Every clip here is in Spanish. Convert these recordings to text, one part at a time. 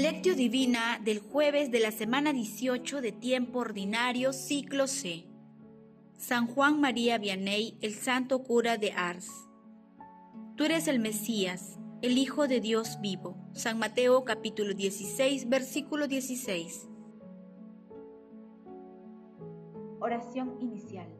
Lectio Divina del jueves de la semana 18 de tiempo ordinario, ciclo C. San Juan María Vianney, el santo cura de Ars. Tú eres el Mesías, el Hijo de Dios vivo. San Mateo capítulo 16, versículo 16. Oración inicial.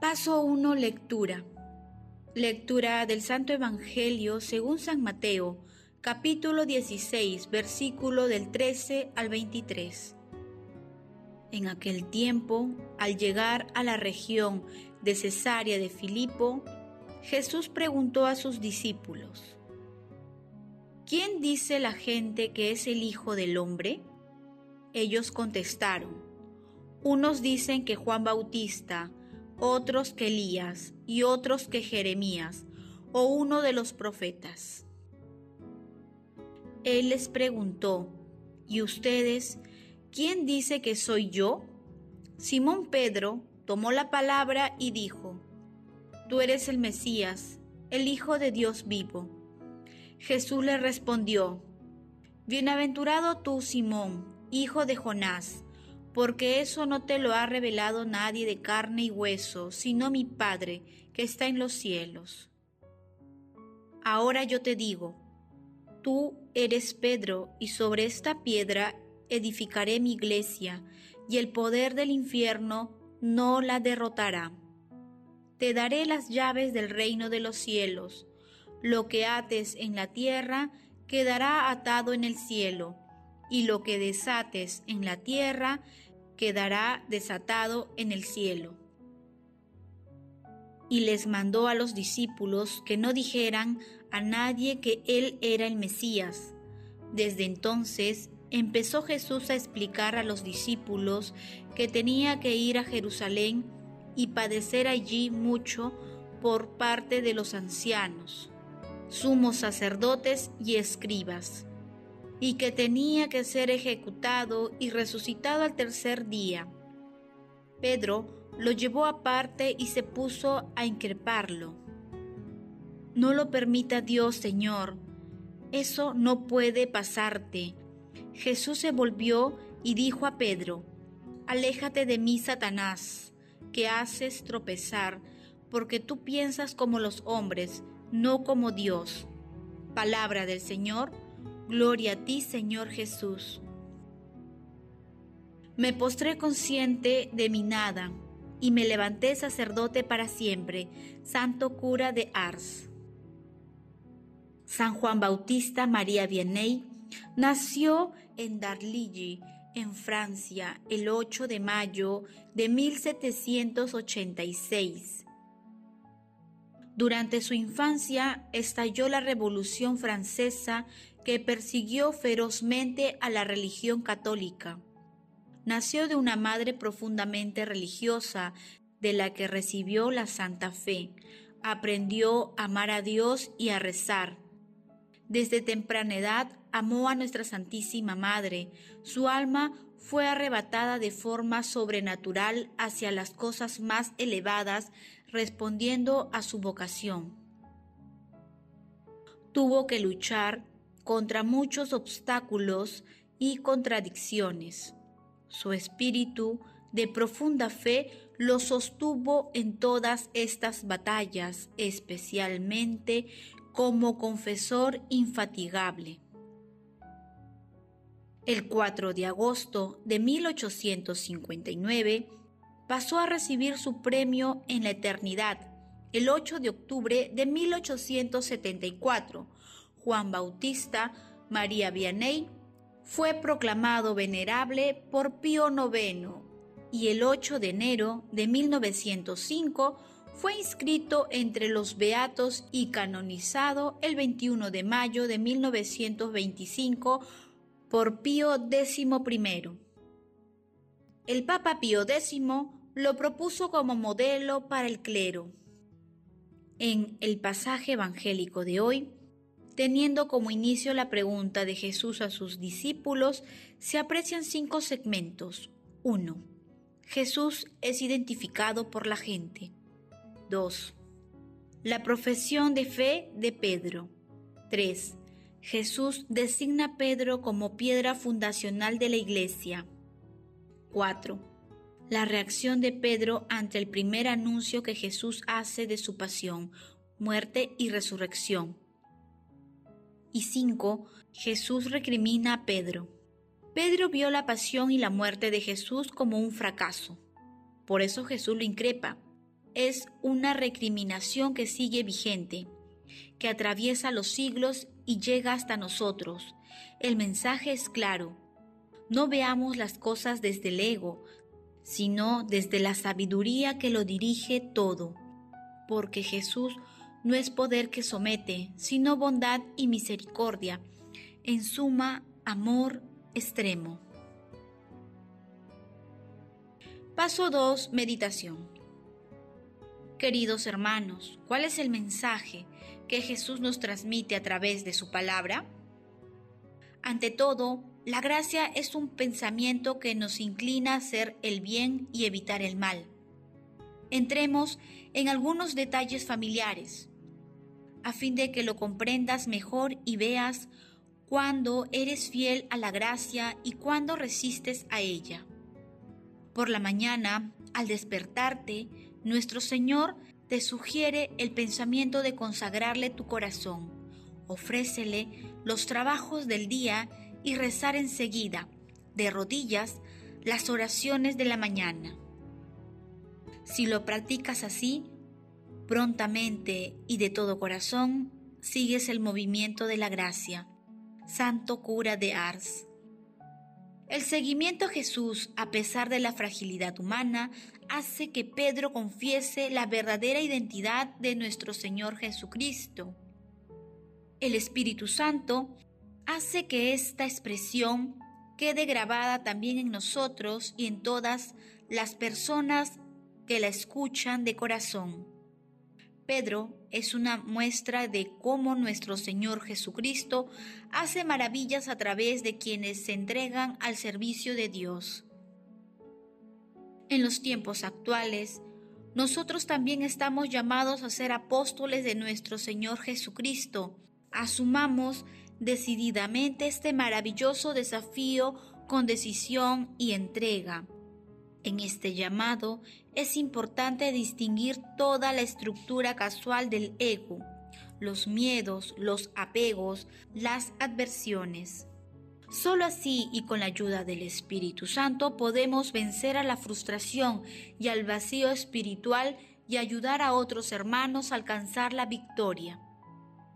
Paso 1. Lectura. Lectura del Santo Evangelio según San Mateo, capítulo 16, versículo del 13 al 23. En aquel tiempo, al llegar a la región de Cesarea de Filipo, Jesús preguntó a sus discípulos, ¿Quién dice la gente que es el Hijo del Hombre? Ellos contestaron, unos dicen que Juan Bautista, otros que Elías y otros que Jeremías o uno de los profetas. Él les preguntó, ¿y ustedes quién dice que soy yo? Simón Pedro tomó la palabra y dijo, Tú eres el Mesías, el Hijo de Dios vivo. Jesús le respondió, Bienaventurado tú, Simón, hijo de Jonás, porque eso no te lo ha revelado nadie de carne y hueso, sino mi Padre que está en los cielos. Ahora yo te digo, tú eres Pedro, y sobre esta piedra edificaré mi iglesia, y el poder del infierno no la derrotará. Te daré las llaves del reino de los cielos. Lo que ates en la tierra quedará atado en el cielo y lo que desates en la tierra quedará desatado en el cielo. Y les mandó a los discípulos que no dijeran a nadie que él era el Mesías. Desde entonces empezó Jesús a explicar a los discípulos que tenía que ir a Jerusalén y padecer allí mucho por parte de los ancianos, sumos sacerdotes y escribas y que tenía que ser ejecutado y resucitado al tercer día. Pedro lo llevó aparte y se puso a increparlo. No lo permita Dios, Señor. Eso no puede pasarte. Jesús se volvió y dijo a Pedro, Aléjate de mí, Satanás, que haces tropezar, porque tú piensas como los hombres, no como Dios. Palabra del Señor Gloria a ti, Señor Jesús. Me postré consciente de mi nada y me levanté sacerdote para siempre, santo cura de Ars. San Juan Bautista María Vianney nació en Darlilly, en Francia, el 8 de mayo de 1786 durante su infancia estalló la Revolución Francesa que persiguió ferozmente a la religión católica. Nació de una madre profundamente religiosa, de la que recibió la Santa Fe. Aprendió a amar a Dios y a rezar. Desde temprana edad amó a nuestra Santísima Madre. Su alma fue arrebatada de forma sobrenatural hacia las cosas más elevadas, respondiendo a su vocación. Tuvo que luchar contra muchos obstáculos y contradicciones. Su espíritu de profunda fe lo sostuvo en todas estas batallas, especialmente como confesor infatigable. El 4 de agosto de 1859 pasó a recibir su premio en la eternidad. El 8 de octubre de 1874, Juan Bautista María Vianney fue proclamado venerable por Pío IX y el 8 de enero de 1905 fue inscrito entre los beatos y canonizado el 21 de mayo de 1925 por Pío XI. El Papa Pío X lo propuso como modelo para el clero. En el pasaje evangélico de hoy, teniendo como inicio la pregunta de Jesús a sus discípulos, se aprecian cinco segmentos. 1. Jesús es identificado por la gente. 2. La profesión de fe de Pedro. 3. Jesús designa a Pedro como piedra fundacional de la iglesia. 4. La reacción de Pedro ante el primer anuncio que Jesús hace de su pasión, muerte y resurrección. Y 5. Jesús recrimina a Pedro. Pedro vio la pasión y la muerte de Jesús como un fracaso. Por eso Jesús lo increpa. Es una recriminación que sigue vigente, que atraviesa los siglos y llega hasta nosotros. El mensaje es claro. No veamos las cosas desde el ego, sino desde la sabiduría que lo dirige todo, porque Jesús no es poder que somete, sino bondad y misericordia, en suma, amor extremo. Paso 2. Meditación. Queridos hermanos, ¿cuál es el mensaje que Jesús nos transmite a través de su palabra? Ante todo, la gracia es un pensamiento que nos inclina a hacer el bien y evitar el mal. Entremos en algunos detalles familiares, a fin de que lo comprendas mejor y veas cuándo eres fiel a la gracia y cuándo resistes a ella. Por la mañana, al despertarte, nuestro Señor te sugiere el pensamiento de consagrarle tu corazón. Ofrécele los trabajos del día y rezar enseguida, de rodillas, las oraciones de la mañana. Si lo practicas así, prontamente y de todo corazón, sigues el movimiento de la gracia. Santo cura de Ars. El seguimiento a Jesús, a pesar de la fragilidad humana, hace que Pedro confiese la verdadera identidad de nuestro Señor Jesucristo. El Espíritu Santo hace que esta expresión quede grabada también en nosotros y en todas las personas que la escuchan de corazón. Pedro es una muestra de cómo nuestro Señor Jesucristo hace maravillas a través de quienes se entregan al servicio de Dios. En los tiempos actuales, nosotros también estamos llamados a ser apóstoles de nuestro Señor Jesucristo. Asumamos decididamente este maravilloso desafío con decisión y entrega. En este llamado es importante distinguir toda la estructura casual del ego, los miedos, los apegos, las adversiones. Solo así y con la ayuda del Espíritu Santo podemos vencer a la frustración y al vacío espiritual y ayudar a otros hermanos a alcanzar la victoria.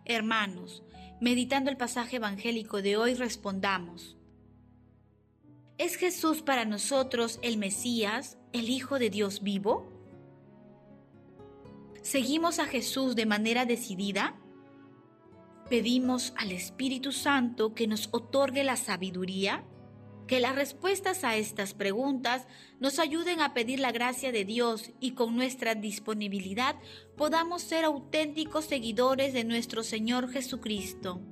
Hermanos, meditando el pasaje evangélico de hoy, respondamos. ¿Es Jesús para nosotros el Mesías, el Hijo de Dios vivo? ¿Seguimos a Jesús de manera decidida? ¿Pedimos al Espíritu Santo que nos otorgue la sabiduría? Que las respuestas a estas preguntas nos ayuden a pedir la gracia de Dios y con nuestra disponibilidad podamos ser auténticos seguidores de nuestro Señor Jesucristo.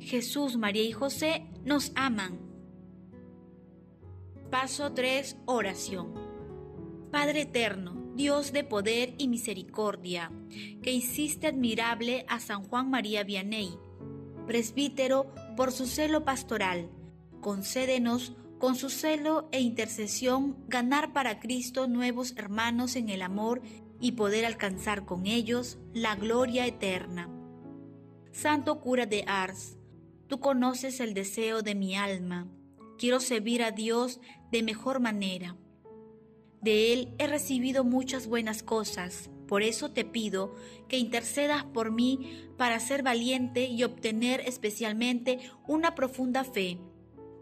Jesús, María y José nos aman Paso 3. Oración. Padre eterno, Dios de poder y misericordia, que hiciste admirable a San Juan María Vianney, presbítero por su celo pastoral, concédenos con su celo e intercesión ganar para Cristo nuevos hermanos en el amor y poder alcanzar con ellos la gloria eterna. Santo cura de Ars, tú conoces el deseo de mi alma Quiero servir a Dios de mejor manera. De Él he recibido muchas buenas cosas, por eso te pido que intercedas por mí para ser valiente y obtener especialmente una profunda fe.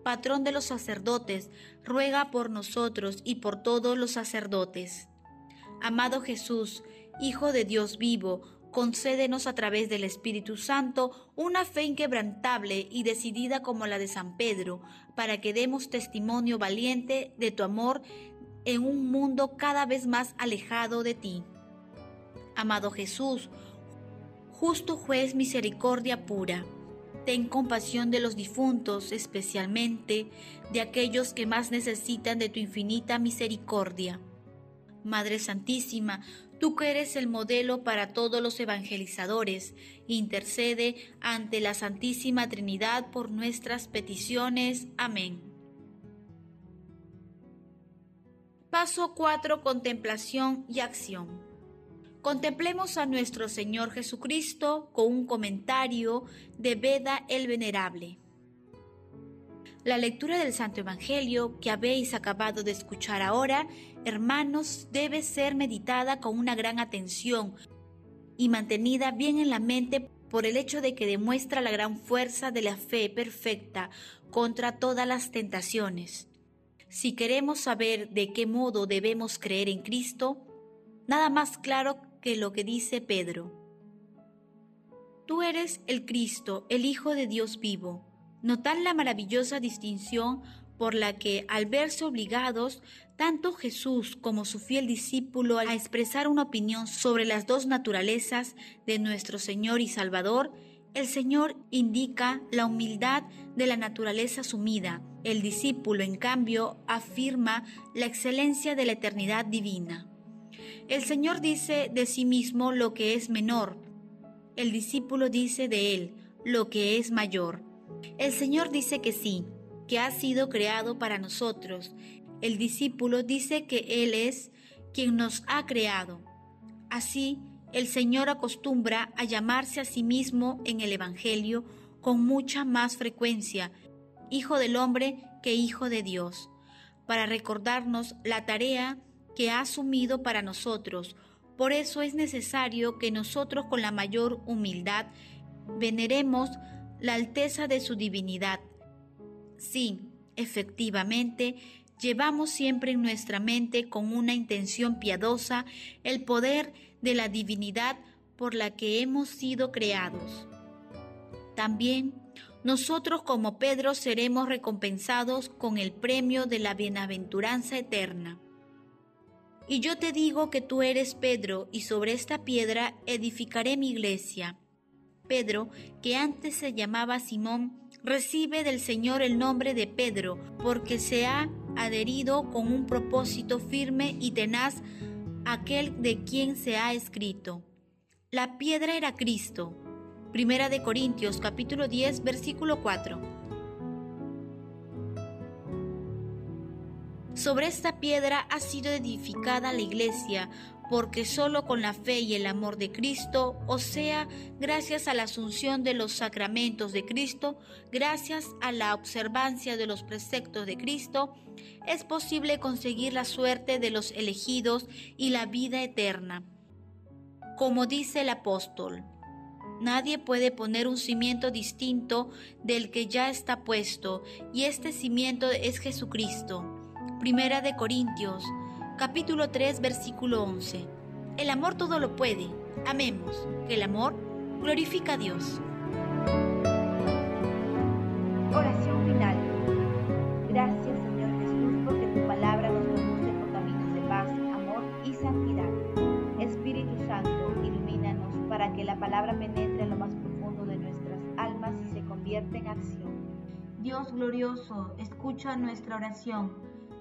Patrón de los sacerdotes, ruega por nosotros y por todos los sacerdotes. Amado Jesús, Hijo de Dios vivo, concédenos a través del Espíritu Santo una fe inquebrantable y decidida como la de San Pedro, para que demos testimonio valiente de tu amor en un mundo cada vez más alejado de ti. Amado Jesús, justo juez misericordia pura, ten compasión de los difuntos, especialmente de aquellos que más necesitan de tu infinita misericordia. Madre Santísima, tú que eres el modelo para todos los evangelizadores, intercede ante la Santísima Trinidad por nuestras peticiones. Amén. Paso 4. Contemplación y acción. Contemplemos a nuestro Señor Jesucristo con un comentario de Beda el Venerable. La lectura del Santo Evangelio que habéis acabado de escuchar ahora, hermanos, debe ser meditada con una gran atención y mantenida bien en la mente por el hecho de que demuestra la gran fuerza de la fe perfecta contra todas las tentaciones. Si queremos saber de qué modo debemos creer en Cristo, nada más claro que lo que dice Pedro. Tú eres el Cristo, el Hijo de Dios vivo. Notad la maravillosa distinción por la que, al verse obligados, tanto Jesús como su fiel discípulo a expresar una opinión sobre las dos naturalezas de nuestro Señor y Salvador, el Señor indica la humildad de la naturaleza sumida. El discípulo, en cambio, afirma la excelencia de la eternidad divina. El Señor dice de sí mismo lo que es menor. El discípulo dice de él lo que es mayor. El Señor dice que sí, que ha sido creado para nosotros. El discípulo dice que Él es quien nos ha creado. Así, el Señor acostumbra a llamarse a sí mismo en el Evangelio con mucha más frecuencia, Hijo del Hombre que Hijo de Dios, para recordarnos la tarea que ha asumido para nosotros. Por eso es necesario que nosotros con la mayor humildad veneremos la alteza de su divinidad. Sí, efectivamente, llevamos siempre en nuestra mente con una intención piadosa el poder de la divinidad por la que hemos sido creados. También nosotros como Pedro seremos recompensados con el premio de la bienaventuranza eterna. Y yo te digo que tú eres Pedro, y sobre esta piedra edificaré mi iglesia. Pedro, que antes se llamaba Simón, recibe del Señor el nombre de Pedro, porque se ha adherido con un propósito firme y tenaz aquel de quien se ha escrito. La piedra era Cristo. Primera de Corintios capítulo 10 versículo 4. Sobre esta piedra ha sido edificada la iglesia, porque solo con la fe y el amor de Cristo, o sea, gracias a la asunción de los sacramentos de Cristo, gracias a la observancia de los preceptos de Cristo, es posible conseguir la suerte de los elegidos y la vida eterna. Como dice el apóstol, Nadie puede poner un cimiento distinto del que ya está puesto, y este cimiento es Jesucristo. Primera de Corintios, capítulo 3, versículo 11. El amor todo lo puede. Amemos, que el amor glorifica a Dios. Oración final. Gracias Señor Jesús porque tu palabra nos conduce por caminos de paz, amor y santidad. Espíritu Santo, ilumínanos para que la palabra penetre en lo más profundo de nuestras almas y se convierta en acción. Dios glorioso, escucha nuestra oración